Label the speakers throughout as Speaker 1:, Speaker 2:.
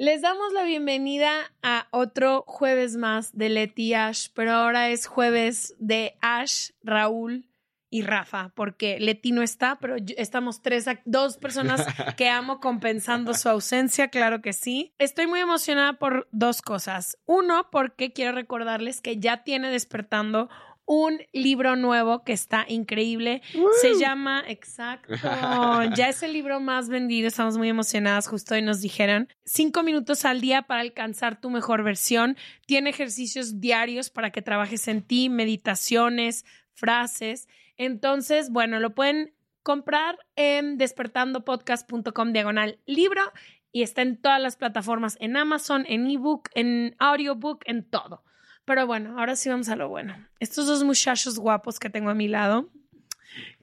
Speaker 1: Les damos la bienvenida a otro jueves más de Leti Ash, pero ahora es jueves de Ash, Raúl y Rafa, porque Leti no está, pero yo- estamos tres, dos personas que amo compensando su ausencia, claro que sí. Estoy muy emocionada por dos cosas. Uno, porque quiero recordarles que ya tiene despertando un libro nuevo que está increíble. Se llama, exacto, ya es el libro más vendido. Estamos muy emocionadas. Justo hoy nos dijeron cinco minutos al día para alcanzar tu mejor versión. Tiene ejercicios diarios para que trabajes en ti, meditaciones, frases. Entonces, bueno, lo pueden comprar en despertandopodcast.com diagonal libro y está en todas las plataformas, en Amazon, en ebook, en audiobook, en todo. Pero bueno, ahora sí vamos a lo bueno. Estos dos muchachos guapos que tengo a mi lado,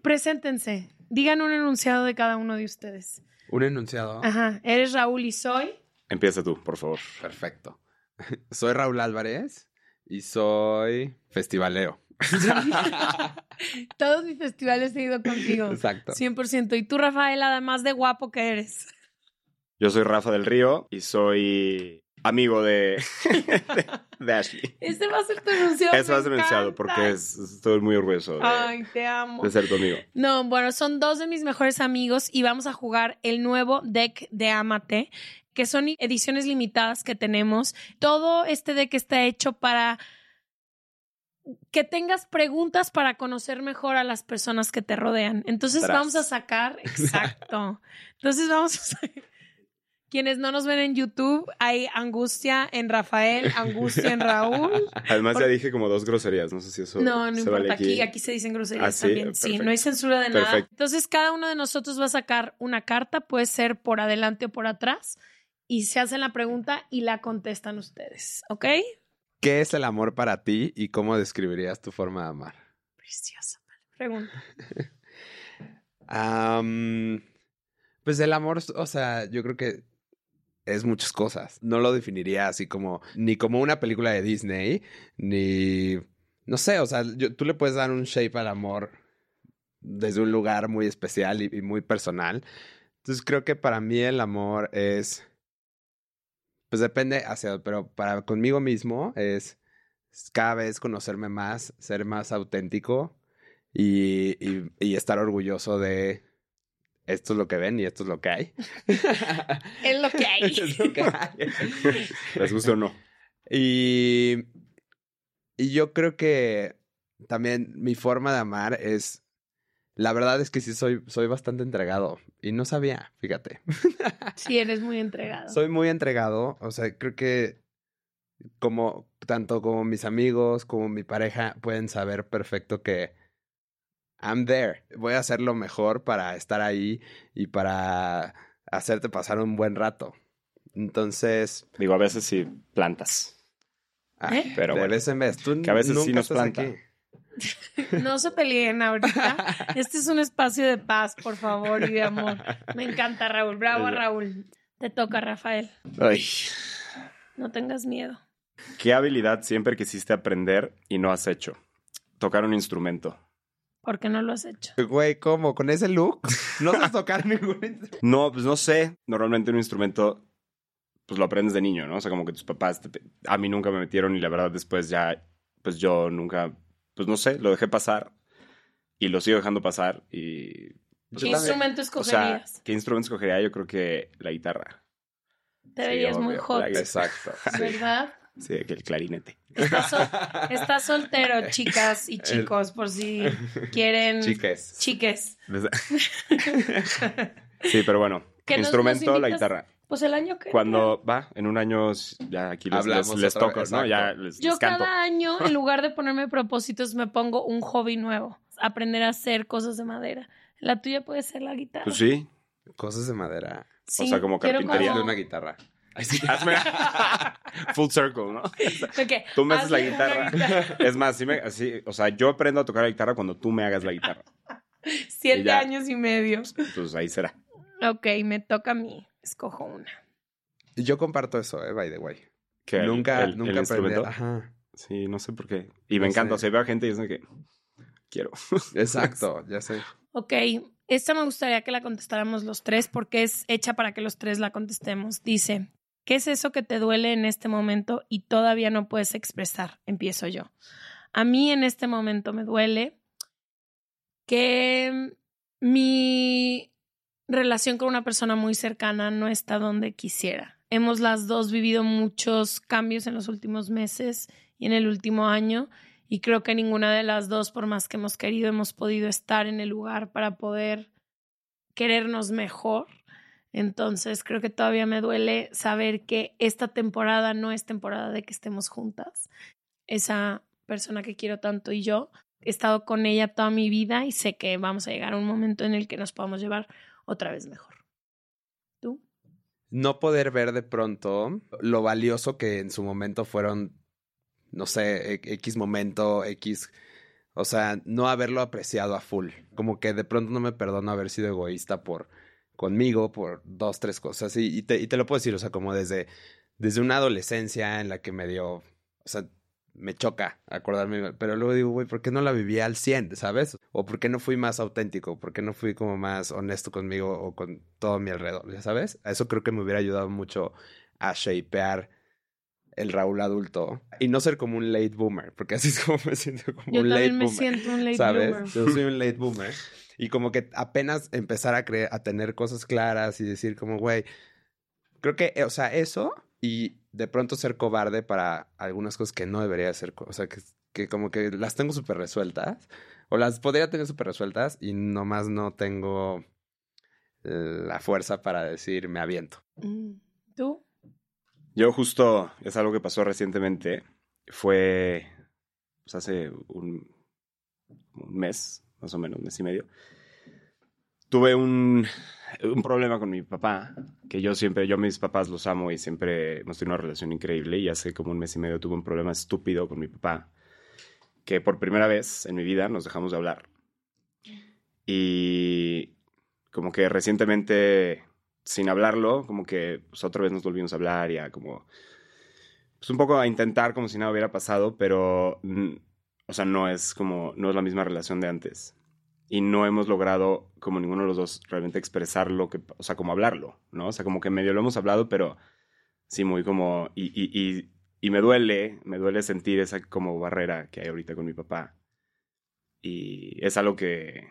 Speaker 1: preséntense. Digan un enunciado de cada uno de ustedes.
Speaker 2: Un enunciado.
Speaker 1: Ajá. Eres Raúl y soy.
Speaker 3: Empieza tú, por favor.
Speaker 2: Perfecto. Soy Raúl Álvarez y soy festivalero.
Speaker 1: Todos mis festivales he ido contigo.
Speaker 2: Exacto.
Speaker 1: 100%. Y tú, Rafael, además de guapo que eres.
Speaker 3: Yo soy Rafa del Río y soy amigo de, de, de Ashley.
Speaker 1: Este va a ser tu enunciado.
Speaker 3: Eso
Speaker 1: me
Speaker 3: has denunciado
Speaker 1: encanta.
Speaker 3: porque es- estoy muy orgulloso de,
Speaker 1: Ay, te amo.
Speaker 3: de ser tu amigo.
Speaker 1: No, bueno, son dos de mis mejores amigos y vamos a jugar el nuevo deck de Amate, que son ediciones limitadas que tenemos. Todo este deck está hecho para que tengas preguntas para conocer mejor a las personas que te rodean. Entonces
Speaker 3: Tras.
Speaker 1: vamos a sacar, exacto. Entonces vamos a sacar. Quienes no nos ven en YouTube, hay angustia en Rafael, angustia en Raúl.
Speaker 3: Además
Speaker 1: Por-
Speaker 3: ya dije como dos groserías, no sé si eso
Speaker 1: No, no
Speaker 3: se
Speaker 1: importa.
Speaker 3: vale
Speaker 1: aquí. aquí, se dicen groserías
Speaker 3: Ah,
Speaker 1: también. Sí, no hay censura de nada. Entonces, cada uno de nosotros va a sacar una carta, puede ser por adelante o por atrás, y se hacen la pregunta y la contestan ustedes. ¿Ok?
Speaker 2: ¿Qué es el amor para ti y cómo describirías tu forma de amar?
Speaker 1: Preciosa. Pregunta.
Speaker 2: Pues el amor, o sea, yo creo que es muchas cosas. No lo definiría así como, ni como una película de Disney, ni, no sé, o sea, tú le puedes dar un shape al amor desde un lugar muy especial y, muy personal. Entonces creo que para mí el amor es, pues depende hacia, pero para conmigo mismo es cada vez conocerme más, ser más auténtico y, y estar orgulloso de esto es lo que ven y esto es lo que hay.
Speaker 1: Es lo que hay.
Speaker 2: Es lo que hay.
Speaker 3: Les guste o no.
Speaker 2: Y, y yo creo que también mi forma de amar es, la verdad es que sí soy, soy bastante entregado y no sabía, fíjate.
Speaker 1: Sí, eres muy entregado.
Speaker 2: Soy muy entregado, o sea, creo que como tanto como mis amigos como mi pareja pueden saber perfecto que I'm there. Voy a hacer lo mejor para estar ahí y para hacerte pasar un buen rato. Entonces,
Speaker 3: Digo, a veces sí plantas.
Speaker 2: ay,
Speaker 1: ¿Eh?
Speaker 3: Pero
Speaker 2: de
Speaker 3: bueno,
Speaker 2: vez en vez. Tú
Speaker 3: que a veces sí
Speaker 2: nunca
Speaker 3: nos
Speaker 2: estás
Speaker 3: planta.
Speaker 2: aquí.
Speaker 1: No se peleen ahorita. Este es un espacio de paz, por favor, y de amor. Me encanta, Raúl. Bravo, Raúl. Te toca, Rafael.
Speaker 3: Ay,
Speaker 1: No tengas miedo.
Speaker 3: ¿Qué habilidad siempre quisiste aprender y no has hecho? Tocar un instrumento.
Speaker 1: ¿Por qué no lo has hecho?
Speaker 2: Güey, ¿cómo? ¿Con ese look? No sabes tocar ningún instrumento.
Speaker 3: No, pues no sé. Normalmente un instrumento, pues lo aprendes de niño, ¿no? O sea, como que tus papás, te- a mí nunca me metieron y la verdad después ya, pues yo nunca, pues no sé, lo dejé pasar y lo sigo dejando pasar y... pues,
Speaker 1: ¿Qué
Speaker 2: también.
Speaker 1: instrumento
Speaker 3: O sea,
Speaker 1: escogerías?
Speaker 3: ¿qué instrumento escogería? Yo creo que la guitarra.
Speaker 1: Te
Speaker 3: sí,
Speaker 1: verías muy hot,
Speaker 3: la-
Speaker 2: Exacto.
Speaker 1: ¿verdad?
Speaker 3: Sí, que el clarinete.
Speaker 1: Sol- estás soltero, chicas y chicos, por si quieren...
Speaker 2: Chiques.
Speaker 1: Chiques.
Speaker 3: Sí, pero bueno.
Speaker 1: ¿Que nos-
Speaker 3: Instrumento,
Speaker 1: nos
Speaker 3: la guitarra.
Speaker 1: Pues el año que
Speaker 3: Cuando va, en un año, ya aquí les, les, toco,
Speaker 2: vez,
Speaker 3: ¿no? Ya les,
Speaker 1: Yo
Speaker 3: les canto.
Speaker 1: cada año, en lugar de ponerme propósitos, me pongo un hobby nuevo. Aprender a hacer cosas de madera. La tuya puede ser la guitarra.
Speaker 3: Pues sí.
Speaker 2: Cosas de madera.
Speaker 1: Sí,
Speaker 3: sea, como carpintería.
Speaker 1: Como-
Speaker 2: una guitarra.
Speaker 3: Hazme full circle, ¿no?
Speaker 1: ¿De qué?
Speaker 3: Tú me haces la guitarra.
Speaker 1: guitarra.
Speaker 3: Es más, sí me, así, o sea, yo aprendo a tocar la guitarra cuando tú me hagas la guitarra.
Speaker 1: Siete
Speaker 3: Y ya.
Speaker 1: años y medio.
Speaker 3: Pues ahí será.
Speaker 1: Ok, me toca a mí. Escojo una.
Speaker 2: Yo comparto eso, eh, by the way.
Speaker 3: Que el-
Speaker 2: nunca,
Speaker 3: el-
Speaker 2: nunca aprendí. Ajá.
Speaker 3: Sí, no sé por qué. Y me encanta.
Speaker 2: sé.
Speaker 3: O sea, veo a gente y dicen que quiero.
Speaker 2: Exacto, ya sé.
Speaker 1: Ok, esta me gustaría que la contestáramos los tres porque es hecha para que los tres la contestemos. Dice, ¿qué es eso que te duele en este momento y todavía no puedes expresar? Empiezo yo. A mí en este momento me duele que mi relación con una persona muy cercana no está donde quisiera. Hemos las dos vivido muchos cambios en los últimos meses y en el último año y creo que ninguna de las dos, por más que hemos querido, hemos podido estar en el lugar para poder querernos mejor. Entonces creo que todavía me duele saber que esta temporada no es temporada de que estemos juntas. Esa persona que quiero tanto y yo he estado con ella toda mi vida y sé que vamos a llegar a un momento en el que nos podamos llevar otra vez mejor. ¿Tú?
Speaker 2: No poder ver de pronto lo valioso que en su momento fueron, no sé, e- X momento, X. O sea, no haberlo apreciado a full. Como que de pronto no me perdono haber sido egoísta por conmigo, por dos, tres cosas. Y, y te, y te lo puedo decir, o sea, como desde, desde una adolescencia en la que me dio, o sea, me choca acordarme, pero luego digo, güey, ¿por qué no la viví al 100, sabes? O ¿por qué no fui más auténtico? ¿Por qué no fui como más honesto conmigo o con todo mi alrededor, ya sabes? A Eso creo que me hubiera ayudado mucho a shapear el Raúl adulto y no ser como un late boomer, porque así es como me siento como
Speaker 1: Yo
Speaker 2: un late
Speaker 1: también me
Speaker 2: boomer.
Speaker 1: siento un late
Speaker 2: ¿sabes?
Speaker 1: bloomer.
Speaker 2: Yo soy un late boomer. Y como que apenas empezar a creer, a tener cosas claras y decir como, güey, creo que, eh, o sea, eso y de pronto ser cobarde para algunas cosas que no debería ser, o sea, que, que como que las tengo súper resueltas o las podría tener súper resueltas y nomás no tengo la fuerza para decir me aviento.
Speaker 1: Mm. ¿Tú?
Speaker 3: Yo justo, es algo que pasó recientemente. Fue pues, hace un, un mes, más o menos, mes y medio. Tuve un, un problema con mi papá, que yo siempre, yo mis papás los amo y siempre hemos tenido una relación increíble. Y hace como un mes y medio tuve un problema estúpido con mi papá, que por primera vez en mi vida nos dejamos de hablar. Y como que recientemente, sin hablarlo, como que pues, otra vez nos volvimos a hablar y a como pues un poco a intentar como si nada hubiera pasado, pero, o sea, no es como, no es la misma relación de antes. Y no hemos logrado, como ninguno de los dos, realmente expresar lo que, o sea, como hablarlo, ¿no? O sea, como que medio lo hemos hablado, pero sí, muy como, y, y, y, y me duele, me duele sentir esa como barrera que hay ahorita con mi papá. Y es algo que,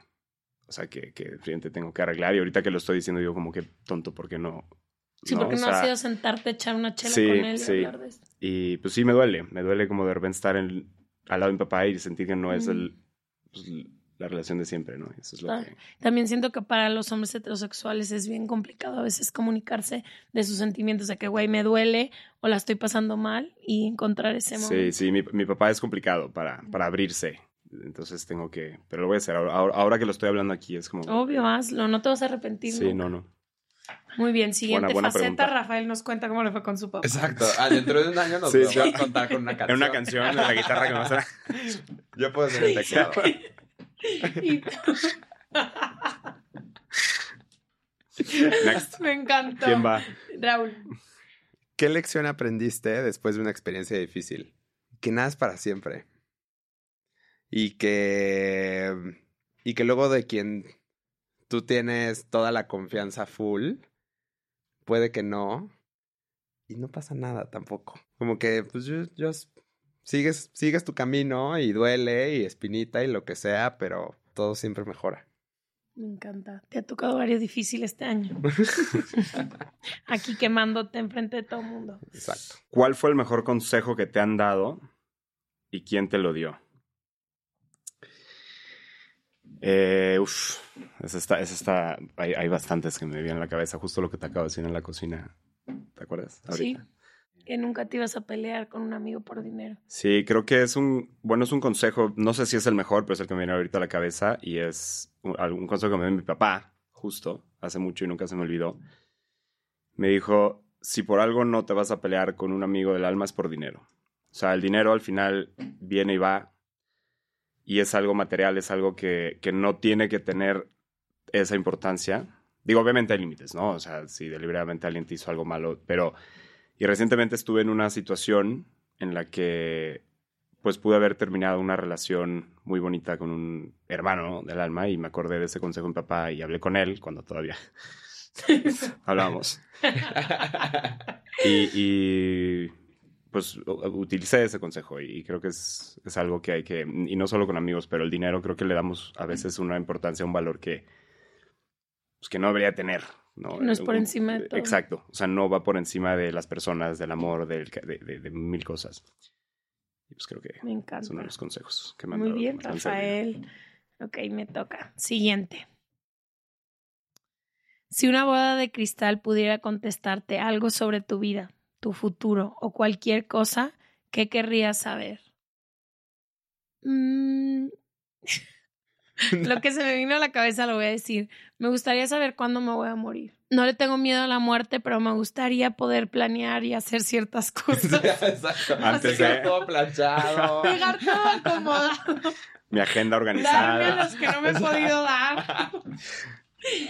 Speaker 3: o sea, que, que tengo que arreglar. Y ahorita que lo estoy diciendo, digo como que tonto, porque no.
Speaker 1: Sí,
Speaker 3: ¿no?
Speaker 1: porque
Speaker 3: O
Speaker 1: no
Speaker 3: sea,
Speaker 1: has ido a sentarte echar una chela
Speaker 3: sí,
Speaker 1: con él y
Speaker 3: sí.
Speaker 1: hablar de esto.
Speaker 3: y pues sí, me duele. Me duele como de repente estar en, al lado de mi papá y sentir que no es el, pues, la relación de siempre, ¿no? Eso es lo
Speaker 1: Ah,
Speaker 3: que...
Speaker 1: También siento que para los hombres heterosexuales es bien complicado a veces comunicarse de sus sentimientos, de que, güey, me duele o la estoy pasando mal y encontrar ese
Speaker 3: Sí,
Speaker 1: momento.
Speaker 3: sí, mi, mi papá es complicado para, para abrirse. Entonces tengo que... Pero lo voy a hacer. Ahora, ahora- ahora que lo estoy hablando aquí es como...
Speaker 1: Obvio, hazlo, no te vas a arrepentir.
Speaker 3: Sí,
Speaker 1: nunca.
Speaker 3: no, no.
Speaker 1: Muy bien, siguiente
Speaker 3: buena
Speaker 1: faceta,
Speaker 3: pregunta.
Speaker 1: Rafael nos cuenta cómo le fue con su papá.
Speaker 2: Exacto. Ah, dentro de un año nos
Speaker 3: Sí,
Speaker 2: vas a contar con una canción.
Speaker 3: En una canción de la guitarra que vas a...
Speaker 2: Yo puedo ser el teclado.
Speaker 3: Next.
Speaker 1: Me encantó.
Speaker 3: ¿Quién va?
Speaker 1: Raúl.
Speaker 2: ¿Qué lección aprendiste después de una experiencia difícil? Que nada es para siempre. Y que y que luego de quien tú tienes toda la confianza full, puede que no, y no pasa nada tampoco. Como que, pues, yo, yo sigues, sigues tu camino y duele y espinita y lo que sea, pero todo siempre mejora.
Speaker 1: Me encanta. Te ha tocado varios difíciles este año. Aquí quemándote enfrente de todo el mundo.
Speaker 2: Exacto.
Speaker 3: ¿Cuál fue el mejor consejo que te han dado y quién te lo dio? Eh, uf, esa está, esa está, hay, hay bastantes que me vienen a la cabeza, justo lo que te acabo de decir en la cocina. ¿Te acuerdas?
Speaker 1: Sí. Que nunca te ibas a pelear con un amigo por dinero.
Speaker 3: Sí, creo que es un, bueno, es un consejo, no sé si es el mejor, pero es el que me viene ahorita a la cabeza y es un, un consejo que me dio mi papá, justo, hace mucho y nunca se me olvidó. Me dijo, si por algo no te vas a pelear con un amigo del alma es por dinero. O sea, el dinero al final viene y va y es algo material, es algo que, que no tiene que tener esa importancia. Digo, obviamente hay límites, ¿no? O sea, si deliberadamente alguien te hizo algo malo, pero... Y recientemente estuve en una situación en la que pues pude haber terminado una relación muy bonita con un hermano del alma y me acordé de ese consejo de mi papá y hablé con él cuando todavía hablábamos. y, y, pues utilicé ese consejo y creo que es, es, algo que hay que, y no solo con amigos, pero el dinero creo que le damos a veces una importancia, un valor que, pues, que no debería tener. No,
Speaker 1: no es por encima de todo.
Speaker 3: Exacto, o sea, no va por encima de las personas, del amor, del, de, de, de, mil cosas. Y pues creo que
Speaker 1: me encanta.
Speaker 3: es uno de los consejos que me han
Speaker 1: Muy
Speaker 3: dado,
Speaker 1: bien, Rafael. Ok, me toca. Siguiente. Si una boda de cristal pudiera contestarte algo sobre tu vida, tu futuro o cualquier cosa, ¿qué querrías saber? Mm. lo que se me vino a la cabeza lo voy a decir. Me gustaría saber cuándo me voy a morir. No le tengo miedo a la muerte, pero me gustaría poder planear y hacer ciertas cosas.
Speaker 2: Exacto.
Speaker 3: Antes de-
Speaker 2: todo planchado.
Speaker 1: Dejar todo acomodado.
Speaker 3: Mi agenda
Speaker 1: Darme a
Speaker 3: organizada.
Speaker 1: los que no me he podido dar.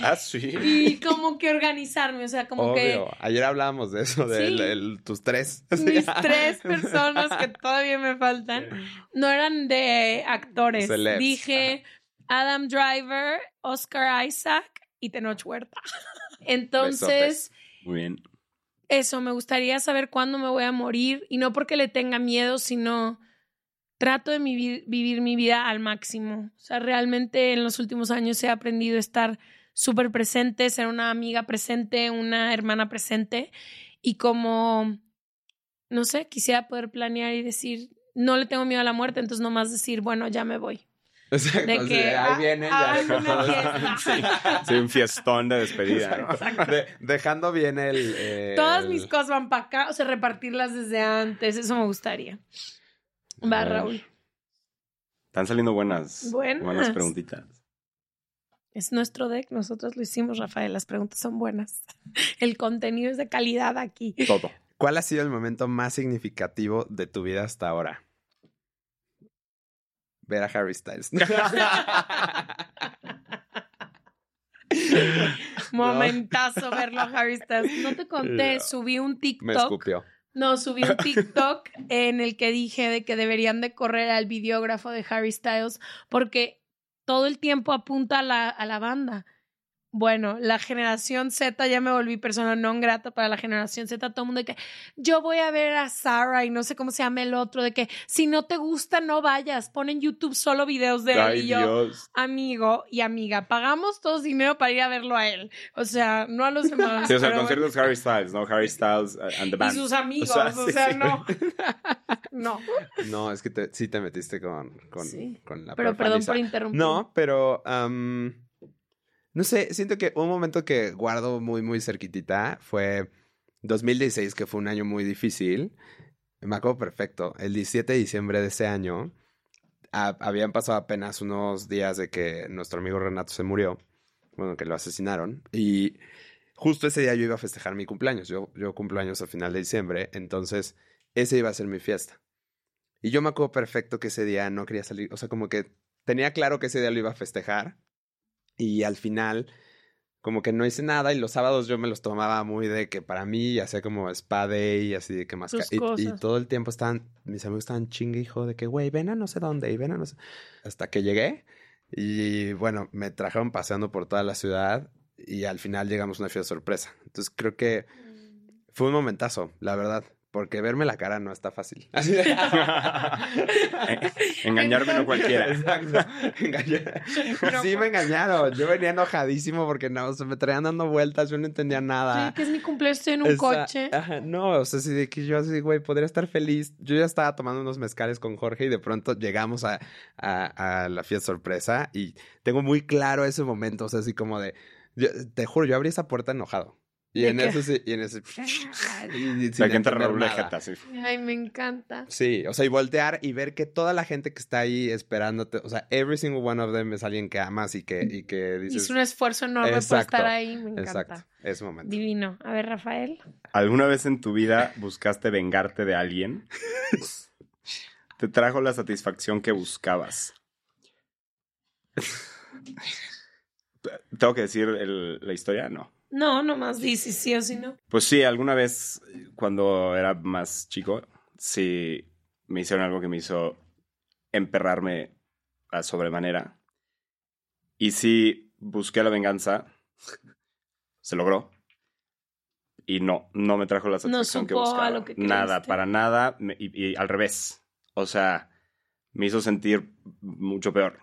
Speaker 3: Ah, sí.
Speaker 1: Y como que organizarme, o sea, como que
Speaker 2: Obvio. Ayer hablábamos de eso, de
Speaker 1: Sí.
Speaker 2: el- el- tus tres.
Speaker 1: mis tres personas que todavía me faltan no eran de actores.
Speaker 2: Celebs.
Speaker 1: Dije Adam Driver, Oscar Isaac y Tenoch Huerta. Entonces,
Speaker 3: Muy bien.
Speaker 1: eso, me gustaría saber cuándo me voy a morir y no porque le tenga miedo, sino trato de vivir mi vida al máximo. O sea, realmente en los últimos años he aprendido a estar súper presente, ser una amiga presente, una hermana presente y como, no sé, quisiera poder planear y decir, no le tengo miedo a la muerte, entonces nomás decir, bueno, ya me voy.
Speaker 2: Exacto,
Speaker 1: De que,
Speaker 2: de,
Speaker 1: ah,
Speaker 2: ahí viene
Speaker 1: ah,
Speaker 2: ya.
Speaker 1: fiesta.
Speaker 3: Sí, un fiestón de despedida. ¿no?
Speaker 2: Exacto. De- dejando bien el. eh,
Speaker 1: Todas mis cosas van para acá, o sea, repartirlas desde antes, eso me gustaría. Va. Raúl.
Speaker 3: Están saliendo buenas,
Speaker 1: Buenas.
Speaker 3: buenas preguntitas.
Speaker 1: Es nuestro deck, nosotros lo hicimos, Rafael. Las preguntas son buenas. El contenido es de calidad aquí.
Speaker 3: Todo.
Speaker 2: ¿Cuál ha sido el momento más significativo de tu vida hasta ahora? Ver a Harry Styles.
Speaker 1: Momentazo verlo a Harry Styles. No te conté, subí un
Speaker 2: Me
Speaker 1: TikTok.
Speaker 2: escupió.
Speaker 1: No, subí un TikTok en el que dije de que deberían de correr al videógrafo de Harry Styles porque todo el tiempo apunta a la, a la banda. Bueno, la generación Z, ya me volví persona no grata para la generación Z, todo el mundo de que yo voy a ver a Sarah y no sé cómo se llama el otro, de que si no te gusta no vayas, pon en YouTube solo videos de él
Speaker 3: Ay,
Speaker 1: y yo
Speaker 3: Dios.
Speaker 1: amigo y amiga, pagamos todos dinero para ir a verlo a él. O sea, no a los demás.
Speaker 3: Sí, o sea, el
Speaker 1: pero
Speaker 3: concierto es Harry Styles, ¿no? Harry Styles uh, and the
Speaker 1: y
Speaker 3: band.
Speaker 1: sus amigos,
Speaker 3: O sea,
Speaker 1: o
Speaker 3: sí,
Speaker 1: sea,
Speaker 3: sí.
Speaker 1: no. no.
Speaker 2: No, es que te- sí te metiste con, con,
Speaker 1: Sí.
Speaker 2: con la
Speaker 1: Pero perdón por interrumpir.
Speaker 2: No, pero no sé, siento que un momento que guardo muy, muy cerquitita fue 2016, que fue un año muy difícil. Me acuerdo perfecto. El 17 de diciembre de ese año, a- habían pasado apenas unos días de que nuestro amigo Renato se murió. Bueno, que lo asesinaron. Y justo ese día yo iba a festejar mi cumpleaños. Yo, yo cumplo años al final de diciembre. Entonces, ese iba a ser mi fiesta. Y yo me acuerdo perfecto que ese día no quería salir. O sea, como que tenía claro que ese día lo iba a festejar. Y al final, como que no hice nada. Y los sábados yo me los tomaba muy de que para mí, y hacía como spa day y así de que más. Y, y todo el tiempo estaban, mis amigos estaban chingue, hijo, de que, güey, ven a no sé dónde y ven a no sé. Hasta que llegué Y bueno, me trajeron paseando por toda la ciudad y al final llegamos a una fiesta sorpresa. Entonces creo que fue un momentazo, la verdad. Porque verme la cara no está fácil. Así de-
Speaker 3: Engañarme no cualquiera.
Speaker 2: Exacto. Engañé-
Speaker 1: No,
Speaker 2: sí, me engañaron. Yo venía enojadísimo porque no, se me traían dando vueltas, yo no entendía nada.
Speaker 1: Sí, que es mi cumpleaños, en un
Speaker 2: Esa-
Speaker 1: coche.
Speaker 2: ajá, no, o sea, sí, de que yo así, güey, podría estar feliz. Yo ya estaba tomando unos mezcales con Jorge y de pronto llegamos a, a- a la fiesta sorpresa y tengo muy claro ese momento, o sea, así como de, yo- te juro, yo abrí esa puerta enojado. Y
Speaker 1: ¿De
Speaker 2: en eso sí, y en ese... y- y
Speaker 3: O sea,
Speaker 2: sin
Speaker 3: que entra
Speaker 2: entender
Speaker 3: Raúl
Speaker 2: nada.
Speaker 3: Lejeta, sí.
Speaker 1: Ay, me encanta.
Speaker 2: Sí, o sea, y voltear y ver que toda la gente que está ahí esperándote, o sea, every single one of them es alguien que amas y que, y que dices...
Speaker 1: Hizo un esfuerzo enorme por
Speaker 2: Exacto,
Speaker 1: estar ahí. Me encanta.
Speaker 2: Exacto, ese momento.
Speaker 1: Divino. A ver, Rafael.
Speaker 3: ¿Alguna vez en tu vida buscaste vengarte de alguien? ¿Te trajo la satisfacción que buscabas? ¿Tengo que decir el- la historia? No.
Speaker 1: No, nomás di si sí o si no.
Speaker 3: Pues sí, alguna vez cuando era más chico, sí me hicieron algo que me hizo emperrarme a sobremanera. Y sí busqué la venganza. Se logró. Y no, no me trajo la satisfacción que
Speaker 1: supo a
Speaker 3: buscaba.
Speaker 1: lo que
Speaker 3: nada, para nada. y, y al revés. O sea, me hizo sentir mucho peor.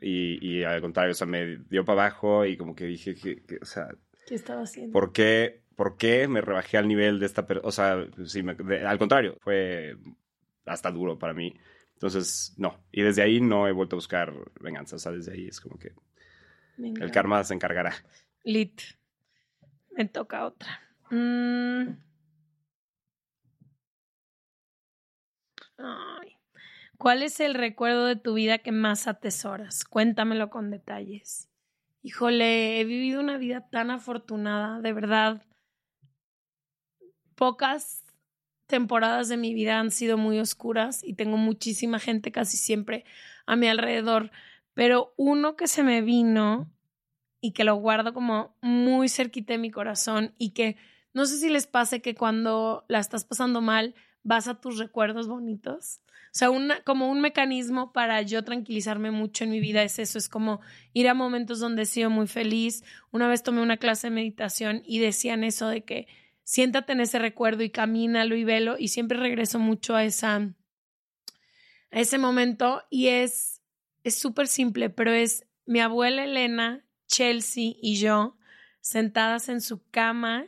Speaker 3: Y, y al contrario, o sea, me dio para abajo y como que dije que, que, o sea,
Speaker 1: ¿Qué estaba haciendo?
Speaker 3: ¿Por qué, por qué me rebajé al nivel de esta persona? O sea, sí, me- de- al contrario, fue hasta duro para mí. Entonces, no. Y desde ahí no he vuelto a buscar venganza. O sea, desde ahí es como que el karma se encargará.
Speaker 1: Lit. Me toca otra. Mm. Ay. ¿Cuál es el recuerdo de tu vida que más atesoras? Cuéntamelo con detalles. Híjole, he vivido una vida tan afortunada, de verdad. Pocas temporadas de mi vida han sido muy oscuras y tengo muchísima gente casi siempre a mi alrededor, pero uno que se me vino y que lo guardo como muy cerquita de mi corazón y que no sé si les pase que cuando la estás pasando mal vas a tus recuerdos bonitos. O sea, una, como un mecanismo para yo tranquilizarme mucho en mi vida es eso, es como ir a momentos donde he sido muy feliz. Una vez tomé una clase de meditación y decían eso de que siéntate en ese recuerdo y camínalo y velo y siempre regreso mucho a esa a ese momento y es es súper simple, pero es mi abuela Elena, Chelsea y yo sentadas en su cama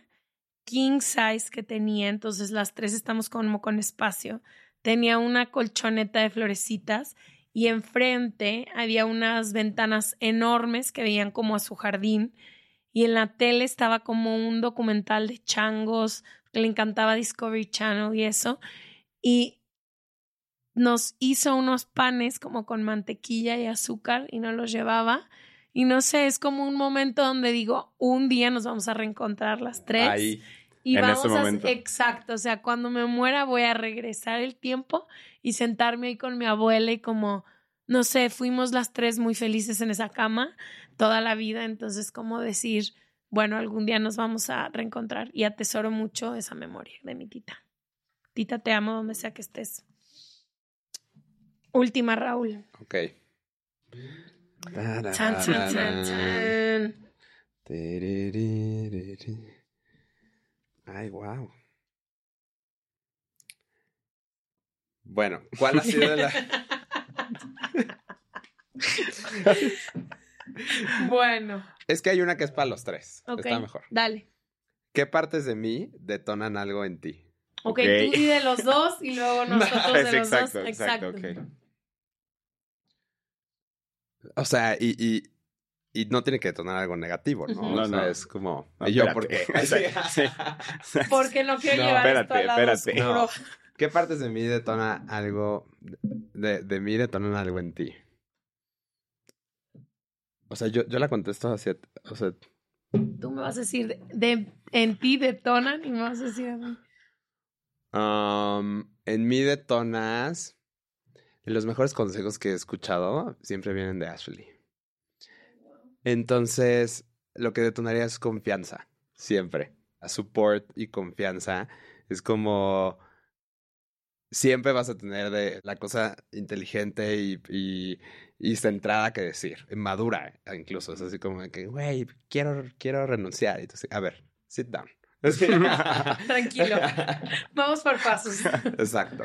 Speaker 1: king size que tenía, entonces las tres estamos como con espacio. Tenía una colchoneta de florecitas y enfrente había unas ventanas enormes que veían como a su jardín y en la tele estaba como un documental de changos, que le encantaba Discovery Channel y eso, y nos hizo unos panes como con mantequilla y azúcar y nos los llevaba. Y no sé, es como un momento donde digo, un día nos vamos a reencontrar las tres.
Speaker 2: Ahí.
Speaker 1: Y
Speaker 3: En
Speaker 1: vamos
Speaker 3: ese
Speaker 1: a exacto, o sea, cuando me muera voy a regresar el tiempo y sentarme ahí con mi abuela y como no sé, fuimos las tres muy felices en esa cama toda la vida, entonces como decir, bueno, algún día nos vamos a reencontrar y atesoro mucho esa memoria de mi tita. Tita, te amo donde sea que estés. Última, Raúl.
Speaker 2: Ok.
Speaker 1: Chan, chan, chan, chan.
Speaker 2: Tiriririri. Ay, wow. Bueno, ¿cuál ha sido la...
Speaker 1: bueno,
Speaker 2: Es que hay una que es para los tres. Está mejor.
Speaker 1: Dale.
Speaker 2: ¿Qué partes de mí detonan algo en ti?
Speaker 1: Ok,
Speaker 3: Ok.
Speaker 1: tú y de los dos y luego nosotros de
Speaker 3: Es
Speaker 1: los
Speaker 3: exacto,
Speaker 1: dos.
Speaker 3: exacto,
Speaker 1: Exacto.
Speaker 3: ok.
Speaker 2: O sea, y, y, y no tiene que detonar algo negativo, ¿no?
Speaker 3: No,
Speaker 2: sea,
Speaker 3: no.
Speaker 2: es como...
Speaker 3: No,
Speaker 2: ¿Y yo por qué?
Speaker 1: Porque no quiero
Speaker 2: No,
Speaker 1: llevar esto
Speaker 3: espérate,
Speaker 1: al lado
Speaker 3: espérate.
Speaker 2: No. ¿Qué partes de mí detona algo... De, de mí detonan algo en ti? O sea, yo, yo la contesto hacia... O sea,
Speaker 1: Tú me vas a decir, de, de- en ti detonan y me vas a decir a mí.
Speaker 2: um, en mí detonas... Los mejores consejos que he escuchado siempre vienen de Ashley. Entonces, lo que detonaría es confianza, siempre. Support y confianza. Es como siempre vas a tener de la cosa inteligente y, y, y centrada que decir, madura incluso. Es así como que, güey, quiero, quiero renunciar. Y tú a ver, sit down.
Speaker 1: Tranquilo. Vamos por pasos.
Speaker 2: Exacto.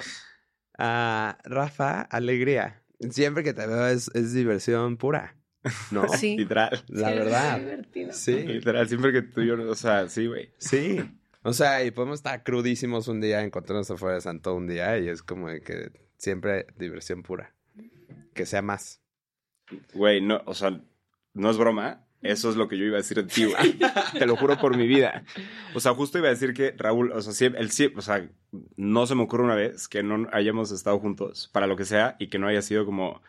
Speaker 2: Ah, Rafa, alegría. Siempre que te veo es, es diversión pura. No,
Speaker 1: Sí.
Speaker 3: Literal.
Speaker 2: la
Speaker 1: Sí,
Speaker 2: verdad.
Speaker 1: divertido.
Speaker 2: Sí,
Speaker 3: Literal, siempre que tú y yo, o sea, sí, güey.
Speaker 2: sí. O sea, y podemos estar crudísimos un día, encontrarnos afuera de Santo un día y es como que siempre diversión pura. Que sea más.
Speaker 3: Güey, no, o sea, no es broma. Eso es lo que yo iba a decir de ti, güey. Te lo juro por mi vida. O sea, justo iba a decir que Raúl, o sea, sí, él sí, o sea, no se me ocurre una vez que no hayamos estado juntos para lo que sea y que no haya sido como,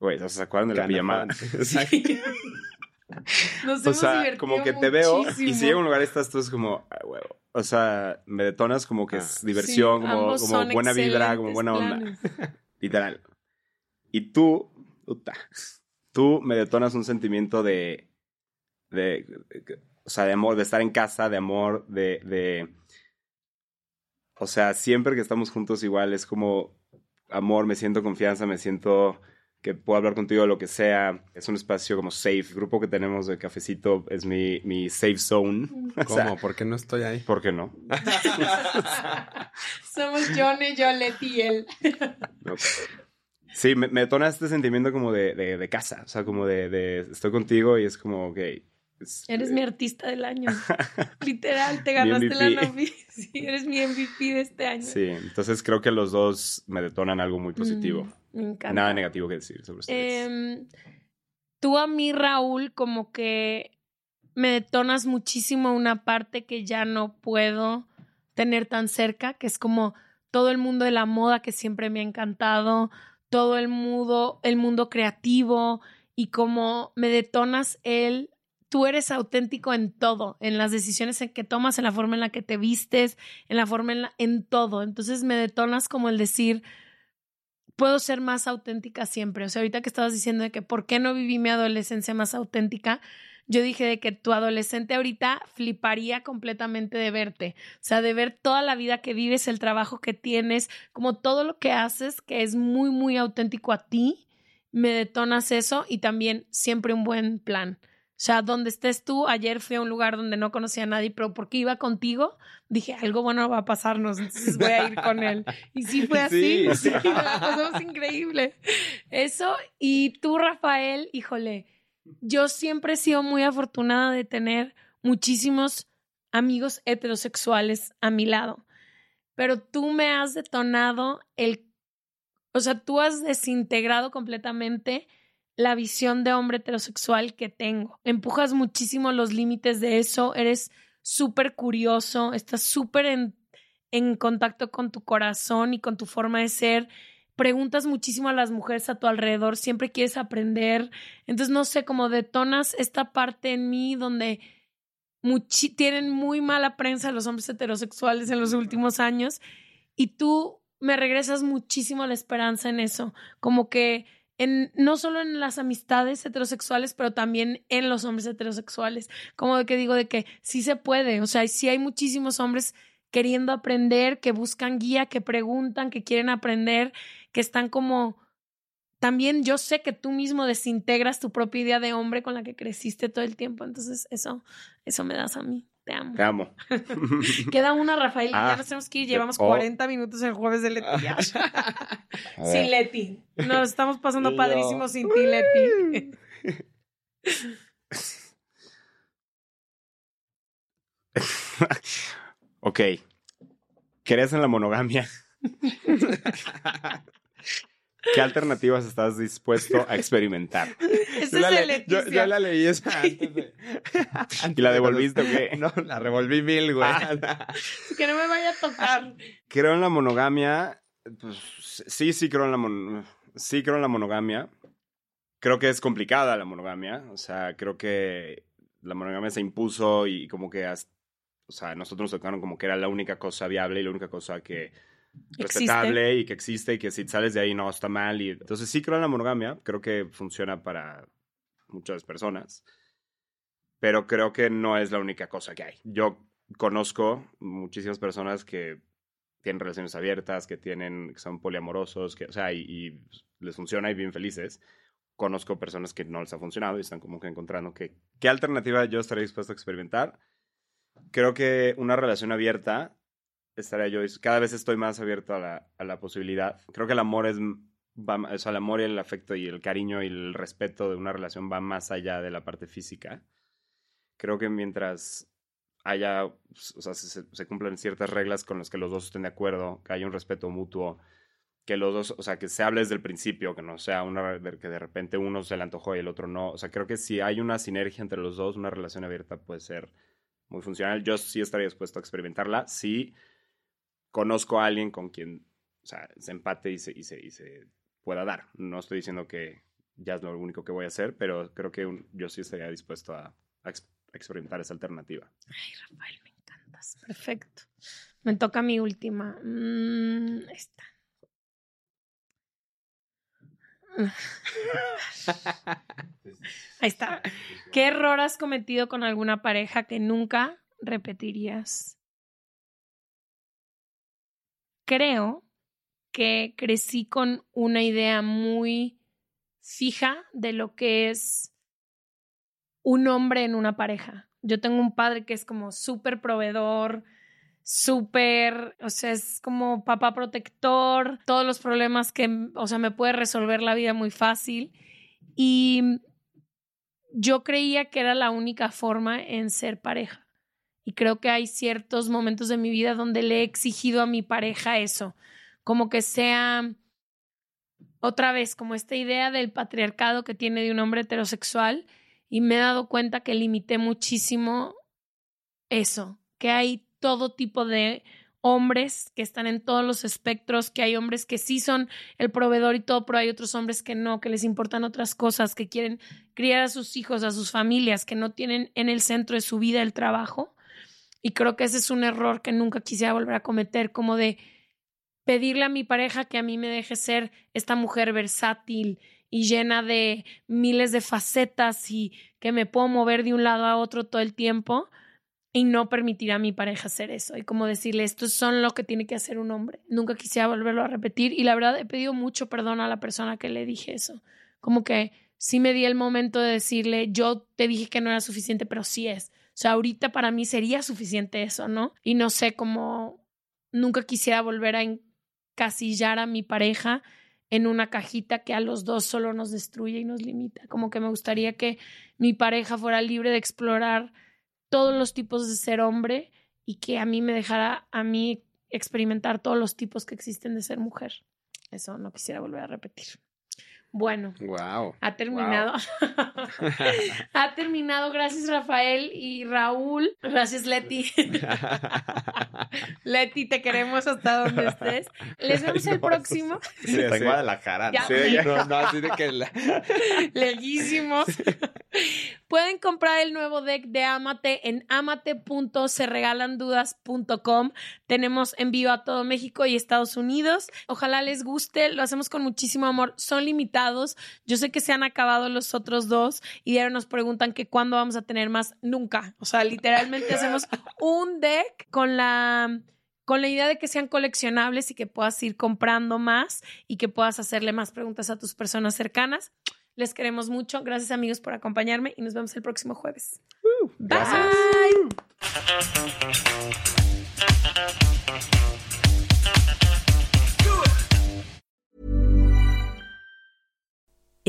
Speaker 3: güey, ¿se acuerdan de la pijamada?
Speaker 1: Nos
Speaker 3: O
Speaker 1: hemos
Speaker 3: sea,
Speaker 1: divertido
Speaker 3: como que te veo y si llega a un lugar estás tú es como, "Ay, huevo. O sea, me detonas como que
Speaker 2: Ah.
Speaker 3: es diversión,
Speaker 1: Sí,
Speaker 3: como, como buena vibra, como buena onda. Literal. Y tú, puta, tú me detonas un sentimiento de, de, de- o sea, de amor, de estar en casa, de amor, de, de, o sea, siempre que estamos juntos igual es como amor, me siento confianza, me siento que puedo hablar contigo de lo que sea. Es un espacio como safe. El grupo que tenemos de cafecito es mi, mi safe zone. O sea,
Speaker 2: ¿Cómo? ¿Por qué no estoy ahí?
Speaker 3: ¿Por qué no?
Speaker 1: Somos Johnny, Yolette y él.
Speaker 3: Ok. Sí, me, me detona este sentimiento como de, de, de casa, o sea, como de, de estoy contigo y es como, ok. es-
Speaker 1: Eres mi artista del año. Literal, te ganaste la novi- Sí, eres mi MVP de este año.
Speaker 3: Sí, entonces creo que los dos me detonan algo muy positivo.
Speaker 1: Mm, me encanta.
Speaker 3: Nada negativo que decir sobre ustedes.
Speaker 1: Em, tú a mí, Raúl, como que me detonas muchísimo una parte que ya no puedo tener tan cerca, que es como todo el mundo de la moda que siempre me ha encantado, todo el mundo, el mundo creativo y como me detonas él. Tú eres auténtico en todo, en las decisiones en que tomas, en la forma en la que te vistes, en la forma en la, en todo. Entonces me detonas como el decir, puedo ser más auténtica siempre. O sea, ahorita que estabas diciendo de que por qué no viví mi adolescencia más auténtica, yo dije de que tu adolescente ahorita fliparía completamente de verte. O sea, de ver toda la vida que vives, el trabajo que tienes, como todo lo que haces, que es muy, muy auténtico a ti, me detonas eso y también siempre un buen plan. O sea, donde estés tú, ayer fui a un lugar donde no conocía a nadie, pero porque iba contigo, dije, algo bueno va a pasarnos, entonces voy a ir con él. Y sí fue así,
Speaker 2: Sí.
Speaker 1: sí, la pasamos increíble. Eso, y tú, Rafael, híjole, yo siempre he sido muy afortunada de tener muchísimos amigos heterosexuales a mi lado, pero tú me has detonado el, o sea, tú has desintegrado completamente la visión de hombre heterosexual que tengo. Empujas muchísimo los límites de eso, eres súper curioso, estás súper en, en contacto con tu corazón y con tu forma de ser. Preguntas muchísimo a las mujeres a tu alrededor, siempre quieres aprender. Entonces, no sé, cómo detonas esta parte en mí donde tienen muy mala prensa los hombres heterosexuales en los últimos años y tú me regresas muchísimo la esperanza en eso, como que en, no solo en las amistades heterosexuales, pero también en los hombres heterosexuales. Como de que digo de que sí se puede, o sea, sí hay muchísimos hombres queriendo aprender, que buscan guía, que preguntan, que quieren aprender, que están como... También yo sé que tú mismo desintegras tu propia idea de hombre con la que creciste todo el tiempo, entonces eso, eso me das a mí. Te amo.
Speaker 3: Te amo.
Speaker 1: Queda una, Rafael, y
Speaker 3: Ah,
Speaker 1: ya nos tenemos que ir. Llevamos
Speaker 3: oh.
Speaker 1: 40 minutos el jueves de Leti. Sin Leti. Nos estamos pasando padrísimo sin ti, Leti.
Speaker 3: ok. ¿Crees en la monogamia? ¿Qué alternativas estás dispuesto a experimentar?
Speaker 2: Yo la,
Speaker 1: es el
Speaker 2: le- yo, yo la leí esa antes de...
Speaker 3: ¿Y la devolviste o qué?
Speaker 2: No, la revolví mil, güey.
Speaker 1: Que no me vaya a tocar.
Speaker 3: Creo en la monogamia. Pues, sí, sí creo en la mon- sí creo en la monogamia. Creo que es complicada la monogamia. O sea, creo que la monogamia se impuso y como que hasta- o sea, nosotros nos tocaron como que era la única cosa viable y la única cosa que respetable y que existe y que si sales de ahí no está mal. Y, entonces sí creo en la monogamia. Creo que funciona para muchas personas. Pero creo que no es la única cosa que hay. Yo conozco muchísimas personas que tienen relaciones abiertas, que tienen, que son poliamorosos, que, o sea, y, y les funciona y bien felices. Conozco personas que no les ha funcionado y están como que encontrando que, qué alternativa yo estaría dispuesto a experimentar. Creo que una relación abierta estaría yo, cada vez estoy más abierto a la, a la posibilidad. Creo que el amor es, va, o sea, el amor y el afecto y el cariño y el respeto de una relación va más allá de la parte física. Creo que mientras haya, o sea, se, se cumplan ciertas reglas con las que los dos estén de acuerdo, que haya un respeto mutuo, que los dos, o sea, que se hable desde el principio, que no sea una que de repente uno se le antojó y el otro no. O sea, creo que si hay una sinergia entre los dos, una relación abierta puede ser muy funcional. Yo sí estaría dispuesto a experimentarla si conozco a alguien con quien, o sea, se empate y se, y se, y se pueda dar. No estoy diciendo que ya es lo único que voy a hacer, pero creo que un, yo sí estaría dispuesto a, a experimentar esa alternativa.
Speaker 1: Ay, Rafael, me encantas. Perfecto. Me toca mi última. Mm, esta. Ahí está. ¿Qué error has cometido con alguna pareja que nunca repetirías? Creo que crecí con una idea muy fija de lo que es un hombre en una pareja. Yo tengo un padre que es como súper proveedor, súper, o sea, es como papá protector, todos los problemas que, o sea, me puede resolver la vida muy fácil. Y yo creía que era la única forma en ser pareja. Y creo que hay ciertos momentos de mi vida donde le he exigido a mi pareja eso, como que sea otra vez, como esta idea del patriarcado que tiene de un hombre heterosexual y me he dado cuenta que limité muchísimo eso, que hay todo tipo de hombres que están en todos los espectros, que hay hombres que sí son el proveedor y todo, pero hay otros hombres que no, que les importan otras cosas, que quieren criar a sus hijos, a sus familias, que no tienen en el centro de su vida el trabajo. Y creo que ese es un error que nunca quisiera volver a cometer, como de pedirle a mi pareja que a mí me deje ser esta mujer versátil y llena de miles de facetas y que me puedo mover de un lado a otro todo el tiempo y no permitir a mi pareja hacer eso y como decirle esto son lo que tiene que hacer un hombre. Nunca quisiera volverlo a repetir y la verdad he pedido mucho perdón a la persona que le dije eso. Como que sí me di el momento de decirle yo te dije que no era suficiente, pero sí es. O sea, ahorita para mí sería suficiente eso, ¿no? Y no sé cómo nunca quisiera volver a encasillar a mi pareja en una cajita que a los dos solo nos destruye y nos limita. Como que me gustaría que mi pareja fuera libre de explorar todos los tipos de ser hombre y que a mí me dejara a mí experimentar todos los tipos que existen de ser mujer. Eso no quisiera volver a repetir. Bueno,
Speaker 2: wow,
Speaker 1: ha terminado. Wow. ha terminado. Gracias, Rafael y Raúl. Gracias, Leti. Leti, te queremos hasta donde estés. Les vemos el próximo.
Speaker 3: Sí, sí. Tengo de la cara.
Speaker 2: ¿no? Sí, no, no, así de que. La...
Speaker 1: Leguísimos. Pueden comprar el nuevo deck de Amate en amate.serregalandudas.com. Tenemos envío a todo México y Estados Unidos. Ojalá les guste. Lo hacemos con muchísimo amor. Son limitados. Yo sé que se han acabado los otros dos y ahora nos preguntan que cuándo vamos a tener más. Nunca. O sea, literalmente hacemos un deck con la con la idea de que sean coleccionables y que puedas ir comprando más y que puedas hacerle más preguntas a tus personas cercanas. Les queremos mucho. Gracias amigos por acompañarme y nos vemos el próximo jueves. Uh, Bye.